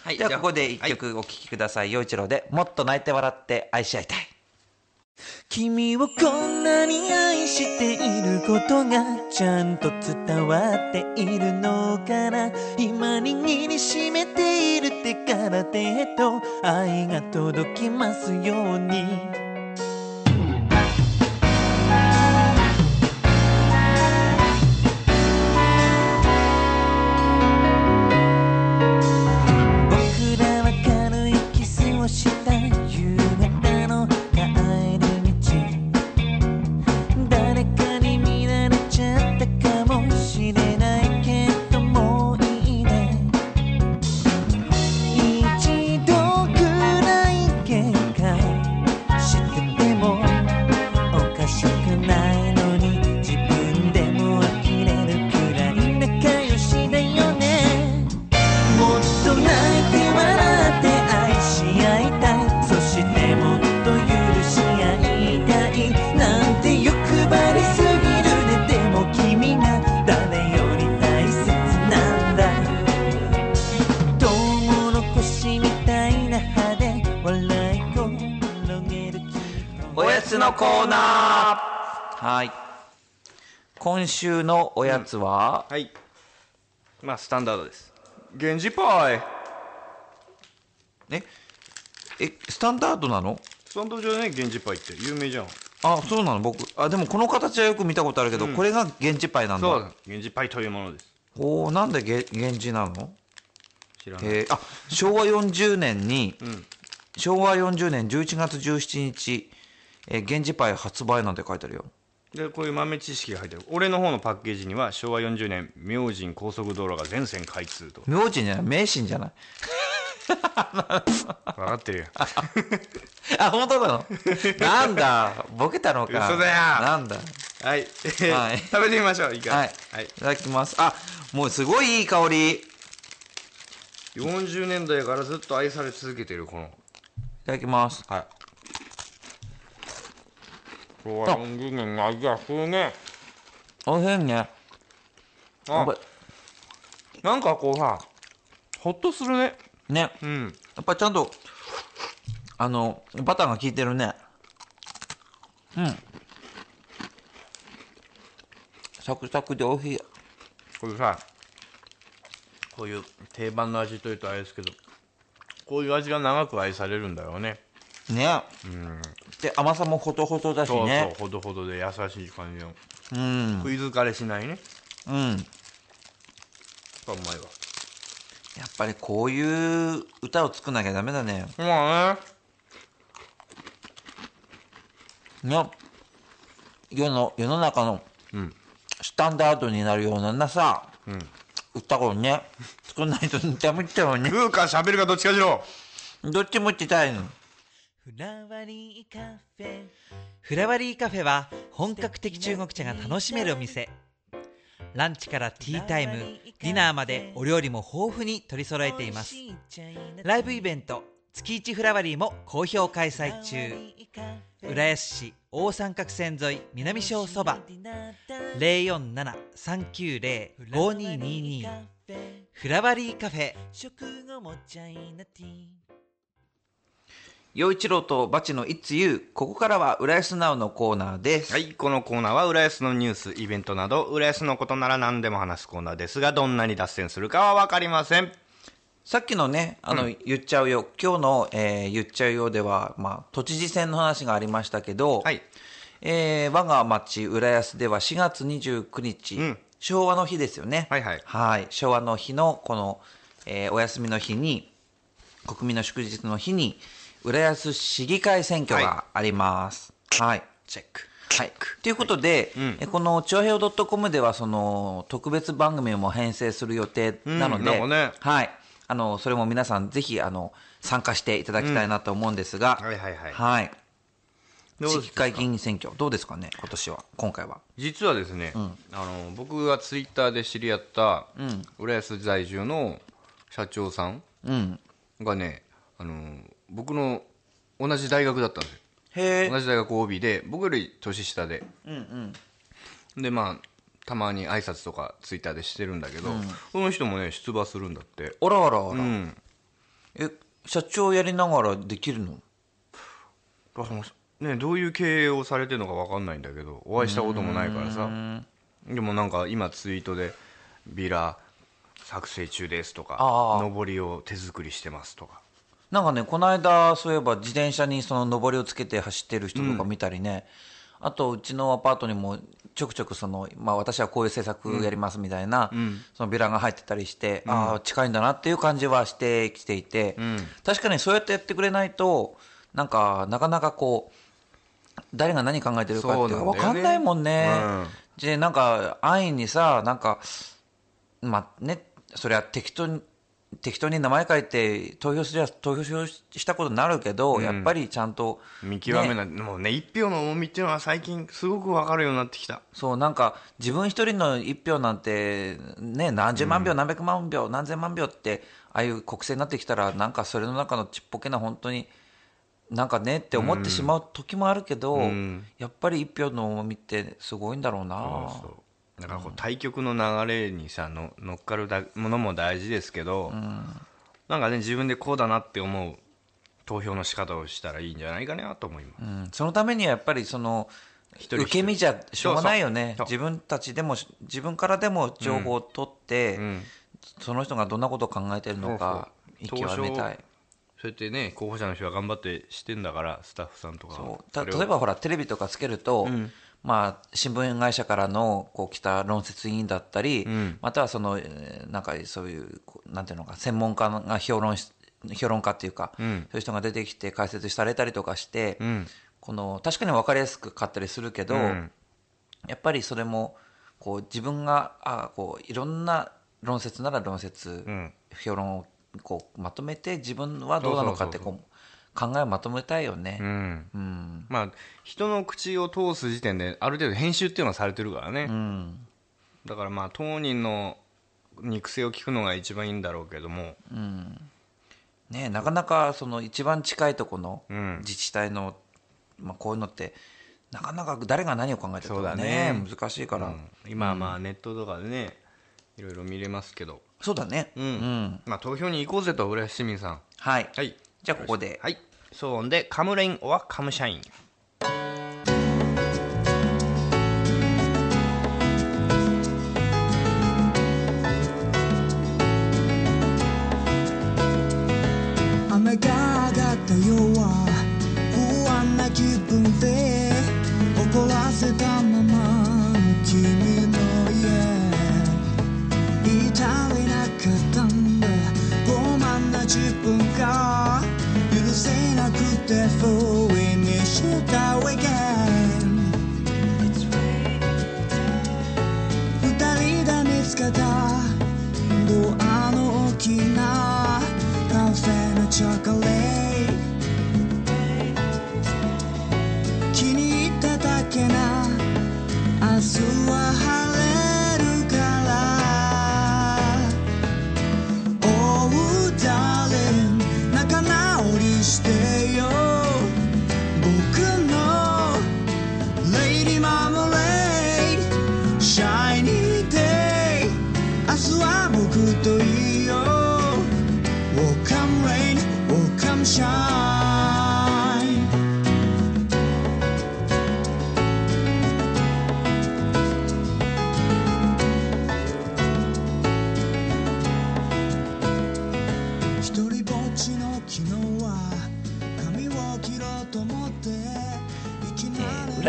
はいではここで一曲お聴きください。陽一郎で「もっと泣いて笑って愛し合いたい」君をこんなに愛していることがちゃんと伝わっているのかな。今握りしめている手から手へと愛が届きますようにコーナー。はい。今週のおやつは、はい。まあスタンダードです。源氏パイ。え？えスタンダードなの？スタンダードじゃね源氏パイって。有名じゃん。あそうなの？僕あでもこの形はよく見たことあるけど、これが源氏パイなんだ。そうだ。源氏パイというものです。おおなんでげ源氏なの？知らない。えー。あ昭和40年に、ん。昭和40年11月17日、えー、源氏パイ発売なんて書いてあるよ。でこういう豆知識が入ってる。俺の方のパッケージには昭和40年明神高速道路が全線開通と。明神じゃない。名神じゃない分かってるよ。あ本当なの？なんだ？ボケたのか。嘘だよ。なんだ？はい、はい。食べてみましょう。いいか？はい、はい。い、ただきます。あもうすごいいい香り。い40年代からずっと愛され続けてるこの。ただきます。はい昭和40年の味がするねおいしいねあなんかこうさほっとするねねうんやっぱちゃんとあのバターが効いてるねうんサクサクでおいしいこれさこういう定番の味というとあれですけどこういう味が長く愛されるんだろうね。ねで甘さもほとほとだしそうねそうほどほどで優しい感じの。うん。食い疲れしないね。うん。うまいわやっぱりこういう歌を作んなきゃダメだね。まあね。ね。世の世の中のうん。スタンダードになるようなさ、うん。歌をね作んないとダメだよね。食うか喋るかどっちかしろ。どっちも言ってたいのフラワリーカフェ。フラワリーカフェは本格的中国茶が楽しめるお店。ランチからティータイムディナーまでお料理も豊富に取り揃えています。ライブイベント月一フラワリーも好評開催中。浦安市大三角線沿い南小そば。047-390-5222フラワリーカフェ陽一郎とバチの It's You ここからは浦安ナウのコーナーです、はいこのコーナーは浦安のニュースイベントなど浦安のことなら何でも話すコーナーですがどんなに脱線するかは分かりません。さっきのねあの、言っちゃうよ。今日の、えー言っちゃうよでは、まあ、都知事選の話がありましたけど、はい。えー我が町浦安では4月29日、うん。昭和の日ですよね。はいはい。はい。昭和の日のこの、えーお休みの日に国民の祝日の日に浦安市議会選挙があります。はい、チェック。はい。ということで、ん。えこの、長平 .com では、その、特別番組も編成する予定なので、うんね。はい。あの、それも皆さん、ぜひ、あの、参加していただきたいなと思うんですが、はいはいはい。はい。どうです市議会議員選挙、どうですかね、今年は、今回は。実はですね、あの僕がツイッターで知り合った浦安在住の社長さんうん。がねあの僕の同じ大学だったんですよ。へえ。同じ大学 OB で僕より年下で。うんうん。でまあたまに挨拶とかツイッターでしてるんだけど、その人もね出馬するんだって。あらあらあら。うん。え、社長やりながらできるの？ねどういう経営をされてるのか分かんないんだけどお会いしたこともないからさ。でもなんか今ツイートで「ビラ作成中です」とかあー「上りを手作りしてます」とかなんかねこの間そういえば自転車にその上りをつけて走ってる人とか見たりね、あとうちのアパートにもちょくちょくその、まあ、私はこういう制作やりますみたいな、そのビラが入ってたりして、ああ近いんだなっていう感じはしてきていて、確かにそうやってやってくれないとなんかなかなかこう誰が何考えてるかっていうか分かんないもんね。うん。でなんか安易にさなんかまあねそれは適当に適当に名前書いて投票すりゃ投票したことになるけど、やっぱりちゃんと見極めない、もうね一票の重みっていうのは最近すごく分かるようになってきた。そうなんか自分一人の一票なんてね何十万票、何百万票何千万票ってああいう国政になってきたらなんかそれの中のちっぽけな本当になんかねって思ってしまう時もあるけど、ん。やっぱり一票の重みってすごいんだろうな。そうだからこう対局の流れにさの乗っかるだものも大事ですけど、なんかね自分でこうだなって思う投票の仕方をしたらいいんじゃないかなと思います、うん。そのためにはやっぱりその受け身じゃしょうがないよね。自分たちでも自分からでも情報を取って、ん。その人がどんなことを考えてるのか見極めたい。そうやってね候補者の人が頑張ってしてんだからスタッフさんとか。はそう。例えばほらテレビとかつけると、まあ、新聞会社からのこう来た論説委員だったり、またはそのえーなんかそういうなんていうのか専門家が評論し評論家っていうか、そういう人が出てきて解説されたりとかして、この確かに分かりやすくかったりするけど、ん。やっぱりそれもこう自分があこういろんな論説なら論説、ん。評論をこうまとめて自分はどうなのかってこう考えをまとめたいよね。うん。うん。まあ人の口を通す時点である程度編集っていうのはされてるからね、うん。だからまあ当人の肉声を聞くのが一番いいんだろうけども、ね、なかなかその一番近いところのうん。自治体の、まあ、こういうのってなかなか誰が何を考えてるかね。ね。難しいから、うん。今はまあネットとかでねいろいろ見れますけど、そうだね。うん。うん。まあ、投票に行こうぜと浦安市民さん。はい、はいじゃあここで、はい。騒音でカムレインオアカムシャイン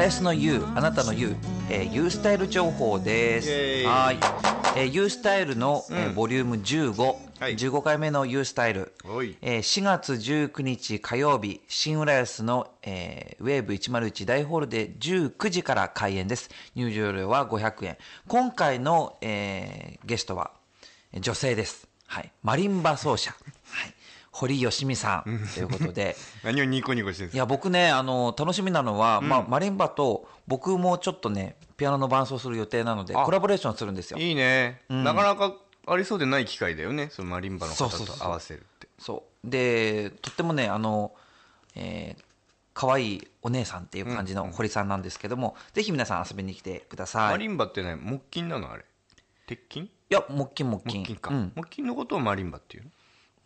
なえーり浦安の U あなたの U、えー、U スタイル情報です。はい、えー、U スタイルの、えーボリューム15、はい。15回目の U スタイル。えー4月19日火曜日新浦安の、えーウェーブ101大ホールで19時から開演です。入場料は500円今回の、えーゲストはえー女性です、はい、マリンバ奏者、はい、堀よしみさんということで。何をニコニコしてるんですか？いや僕ねあの楽しみなのは、まあ、マリンバと僕もちょっとねピアノの伴奏する予定なのであ。コラボレーションするんですよ。いいね、なかなかありそうでない機会だよね。そのマリンバの方と合わせるって。そう。でとってもねあの、えー可愛いお姉さんっていう感じの堀さんなんですけども、ぜひ皆さん遊びに来てください。いマリンバってね木琴なのあれ？鉄琴？や木琴木琴。木琴か、うん、木琴のことをマリンバっていうの？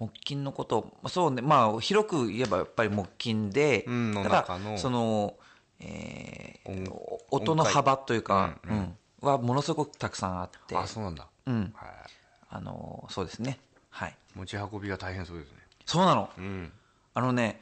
木琴のことそうねまあ広く言えばやっぱり木琴で、うんだ中の。その、えー音音の幅というか、うんうん。はものすごくたくさんあって。あそうなんだ、うん。はい。あのそうですね。はい。持ち運びが大変そうですね。そうなの。うん。あのね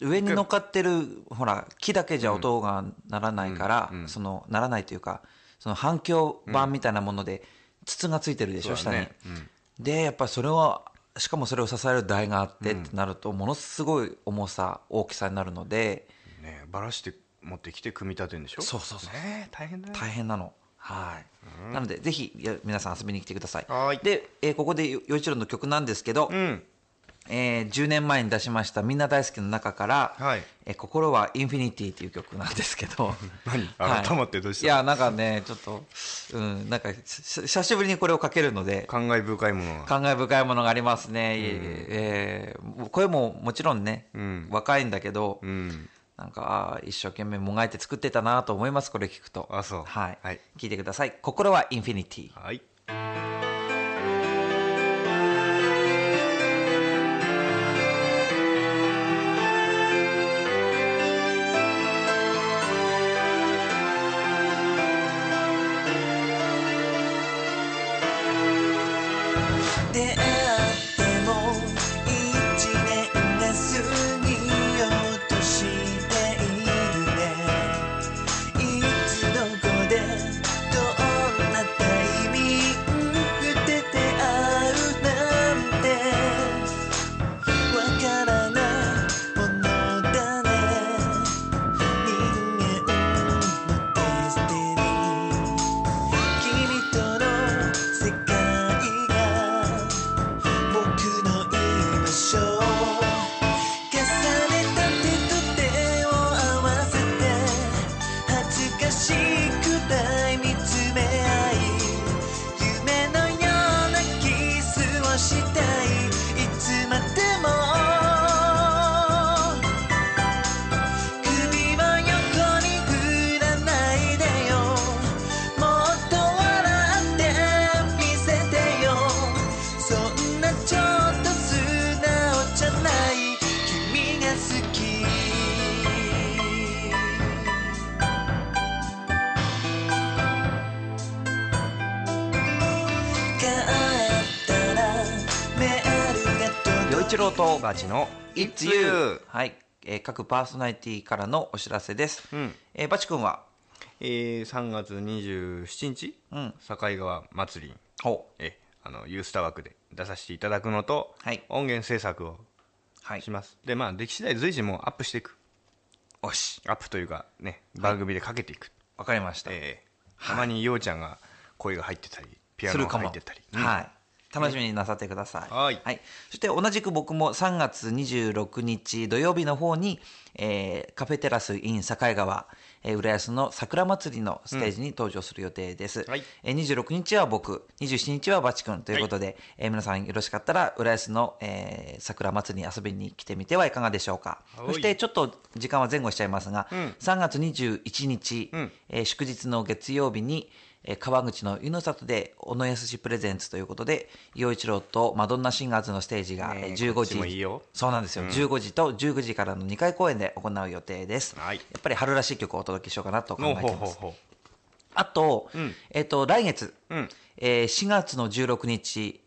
上に乗っかってるほら木だけじゃ音がならないから、うんうん。そのならないというかその反響板みたいなもので筒がついてるでしょ、ね。うん。でやっぱりそれはしかもそれを支える台があってってなると、ものすごい重さ大きさになるのでねばらして持ってきて組み立てるんでしょ？そうそうそう。ね大変だよ大変なの。はい、なのでぜひ皆さん遊びに来てください。はい。で、えーここでよ陽一郎の曲なんですけど、うんえー10年前に出しましたみんな大好きの中から「はい。えー心はインフィニティ」っていう曲なんですけど。何？はい。改まってどうした？いやなんかねちょっとうんなんかし久しぶりにこれをかけるので。感慨深いものが。感慨深いものがありますね、えー声ももちろんね、うん。若いんだけど、うん。なんか一生懸命もがいて作ってたなと思いますこれ聞くと。あそう。はい、はい。聞いてください。心はインフィニティ。はいバチの It's You はい、えー各パーソナリティからのお知らせです、うん。えーバチ君は？えー、3月27日、うん。境川祭り。にほう。えあのユースター枠で出させていただくのと、はい。音源制作をはい。します、でまあ出来次第随時もうアップしていく。おし。アップというかね番組でかけていく、わかりました、えーたまにようちゃんが声が入ってたりピアノが入ってたり、うん。はい楽しみになさってください、はい。そして同じく僕も3月26日土曜日の方に、えーカフェテラス in 境川、えー浦安の桜祭りのステージに登場する予定です、はい。えー26日は僕27日はバチ君ということで、えー皆さんよろしかったら浦安の、えー桜祭りに遊びに来てみてはいかがでしょうか。はい。そしてちょっと時間は前後しちゃいますが、ん。3月21日、ん。えー祝日の月曜日に、えー川口の湯の里で小野康プレゼンツということで陽一郎とマドンナシンガーズのステージが、ねええー15こっち時もいいよ。そうなんですよ、15時と19時からの2回公演で行う予定です、はい。やっぱり春らしい曲をお届けしようかなと考えのています。あと,、ん。えっと来月、うん。えー4月の16日。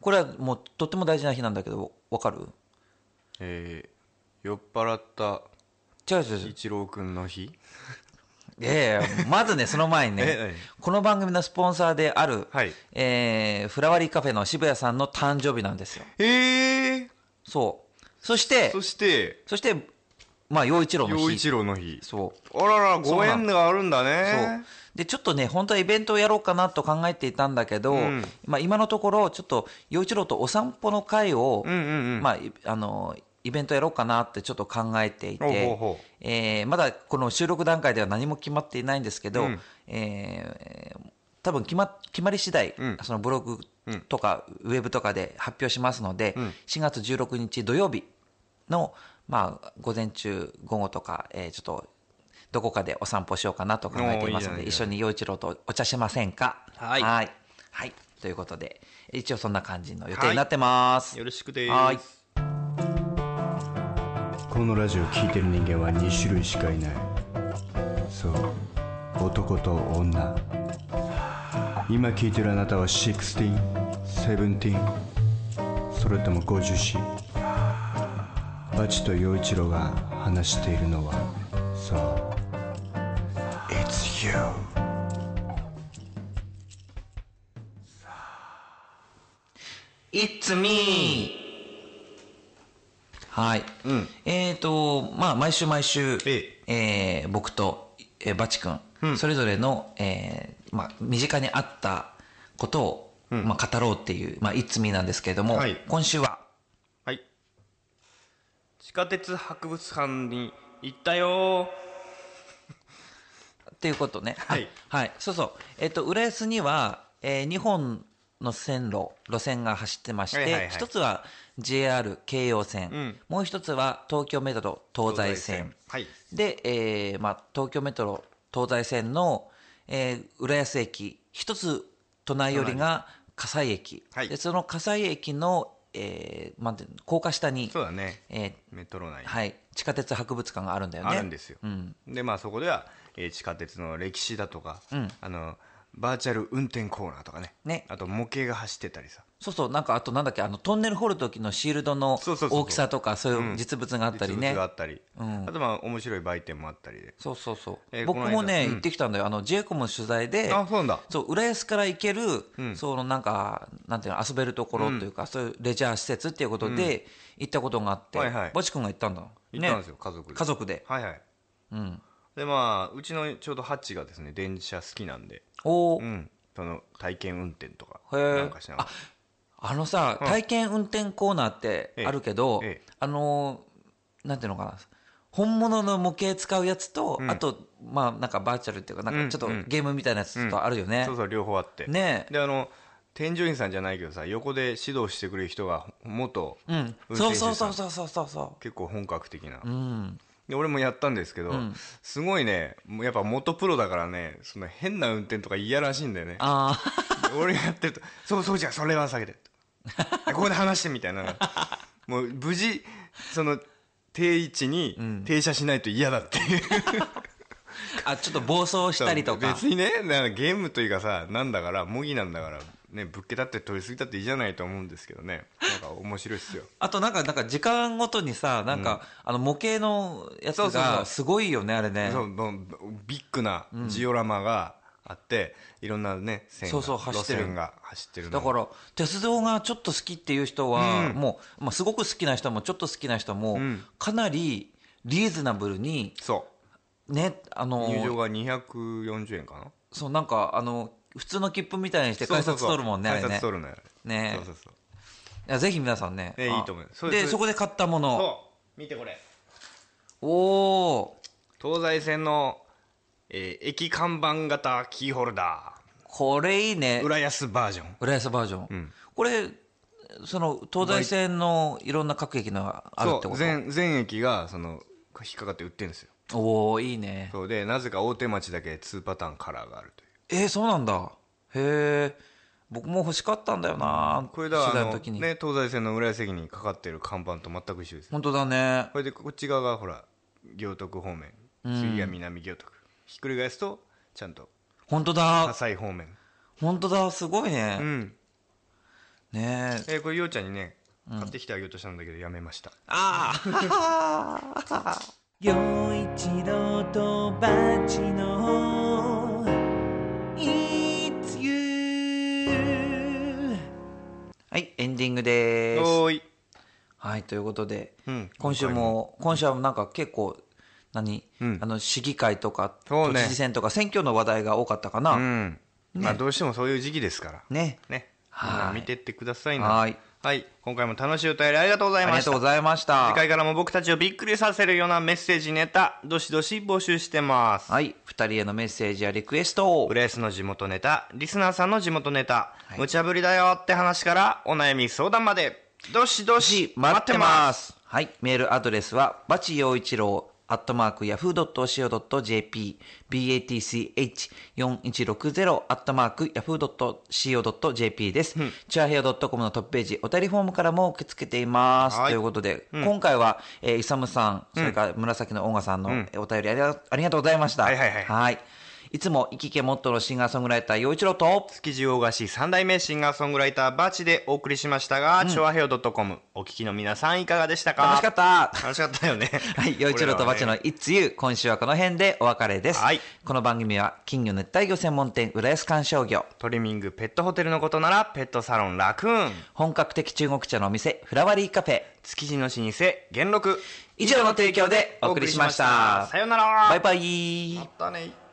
これはもうとっても大事な日なんだけどわかる？うえー酔っ払った違う違う違う。一郎くんの日？いやいやまずね、その前にね え、この番組のスポンサーである、はい。えーフラワリーカフェの渋谷さんの誕生日なんですよ。えー、そう。そして、そしてそして、まあ、陽一郎の日。陽一郎の日。そう。あららご縁があるんだね。でちょっとね、本当はイベントをやろうかなと考えていたんだけど、うん。まあ、今のところ、ちょっと陽一郎とお散歩の会を、うんうんうん。まあ、いあのイベントやろうかなってちょっと考えていて、えーまだこの収録段階では何も決まっていないんですけど、うん。えー多分決ま決まり次第、うん。そのブログとかウェブとかで発表しますので、ん。4月16日土曜日の、まあ、午前中、午後とか、えーちょっとどこかでお散歩しようかなと考えていますので、一緒に陽一郎とお茶しませんか？はい。はい。はい。ということで、一応そんな感じの予定になってます。よろしくです。はいこのラジオ聴いてる人間は2種類しかいないそう男と女今聴いてるあなたは 16?17? それとも50歳バチと陽一郎が話しているのはそう It's you「It's me! はい。えっ、と、まあ、毎週毎週、ええ。ー僕と、えーバチ君、それぞれの、えーまあ、身近にあったことを、まあ、語ろうっていう、まあ、It's me なんですけれども、はい。今週は、はい。地下鉄博物館に行ったよ っていうことね。はい。あはい。そうそう。えっ、と、浦安には、え2本の線路、路線が走ってまして、はいはいはい。一つは JR 京葉線、ん。もう一つは東京メトロ東西線。はい。で、えーまあ、東京メトロ東西線の、えー浦安駅、一つ隣よりが葛西駅。はい。で、その葛西駅の、えー、なんていうの高架下に、そうだね。えーメトロ内。にはい、地下鉄博物館があるんだよね。あるんですよ、うん。でまあそこでは、えー地下鉄の歴史だとか、ん。あのバーチャル運転コーナーとかね。ね。あと模型が走ってたりさそうそう、なんかあとなんだっけ、あのトンネル掘る時のシールドの大きさとか、そういう実物があったりね。実物があったり、うん。あとまあ面白い売店もあったりで。そうそうそう。えー僕もね、行ってきたんだよ。あの、ジェイコムの取材で、あそうなんだ。そう、浦安から行ける、ん。そのなんか、なんていうの、遊べるところというか、そういうレジャー施設っていうことで、行ったことがあって、はいはい。バチ君が行ったんだ。行ったんですよ、家族で。家族で。はいはい。うん。でまあうちのちょうどハッチがですね電車好きなんで。おー。うん。その体験運転とかなんかしながらあのさ、体験運転コーナーってあるけど、ええ。ええあのー、なんていうのかな、本物の模型使うやつと、ん。あと、まあ、なんかバーチャルっていうか、なんかちょっとうん。うんゲームみたいなやつとあるよね。そうそう両方あって。ね。えであの添乗員さんじゃないけどさ横で指導してくれる人が元うん。運そう転手さん。そうそうそうそうそ結構本格的な。う。うん。で俺もやったんですけど、ん。すごいねもうやっぱ元プロだからねその変な運転とか嫌らしいんだよね。ああ、俺がやってると「そうそうじゃんそれは下げて」ここで話してみたいな。もう無事その定位置に停車しないと嫌だっていう、あ、ちょっと暴走したりとか。別にねなんかゲームというかさなんだから模擬なんだからねぶっけたって取り過ぎたっていいじゃないと思うんですけどね。なんか面白いっすよ。あとなんか、なんか時間ごとにさ、なんか、あの模型のやつがすごいよね、あれね。そうビッグなジオラマがあって、いろんなね線がそうそう走ってる。が走ってるの。だから、鉄道がちょっと好きっていう人は、もう、まあ、すごく好きな人も、ちょっと好きな人も、ん。かなりリーズナブルに、そね、あのう入場が240円かな。そう、なんか、あの、普通の切符みたいにして改札取るもんね、あ改れね。札取るのよ。ね。そうそうそう。いやぜひ皆さんね。あねいいと思う。よそれで、そこで買ったもの。そう。見てこれ。おお東西線の、えー駅看板型キーホルダこれいいね。ー。浦安バージョン。浦安バージョン。ん。これ、その、東西線のいろんな各駅のがあるってそう。こと全全駅がその引っかかって売ってるんですよ。おおいいね。そう。でなぜか大手町だけ2パターンカラーがあるというえー、そうなんだ。へえ。僕も欲しかったんだよなこれだから。ね、東西線の浦安駅にかかってる看板と全く一緒ですよ本当だね。これでこっち側がほら行徳方面次が南行徳、ひっくり返すとちゃんと本当だ。葛西方面本当だ。すごいね。うんねえ。えーこれようちゃんにね買ってきてあげようとしたんだけどやめました、ああ。陽一郎とバチのディングです。おーい。はい、ということで、うん。今週も、今週はなんか結構、何、うん。あの、市議会とか、都知事選とか、選挙の話題が多かったかな。うん、まあどうしてもそういう時期ですから。ね。ね。はい。見てってくださいな。はいはい今回も楽しいお便りありがとうございましたありがとうございました。次回からも僕たちをびっくりさせるようなメッセージネタどしどし募集してますはい、二人へのメッセージやリクエストを。浦安の地元ネタリスナーさんの地元ネタ、はい無茶ぶりだよって話からお悩み相談までどしどし待待っっててます。はい。メールアドレスは、バチ陽一郎アットマーク、yahoo.co.jp、batch4160、アットマーク、yahoo.co.jp です。チュアヘオ .com のトップページ、お便りフォームからも受け付けています。はいということで、今回は、えー、イサムさん、それから紫のオンガさんのお便りありがありがとうございました。はいはいはいはい。いつも、生きけモットーのシンガーソングライター、陽一郎と、築地大菓子三代目シンガーソングライターバチでお送りしましたが、チョアヘオ .com お聞きの皆さんいかがでしたか？楽しかった。楽しかったよね。はい、陽一郎とバチの俺らはね It's You、今週はこの辺でお別れです。はい。この番組は、金魚熱帯魚専門店、浦安観賞魚、トリミングペットホテルのことならペットサロンラクーン。本格的中国茶のお店、フラワリーカフェ、築地の老舗元禄。以上の提供でお送りしました。さよなら。バイバイ。またね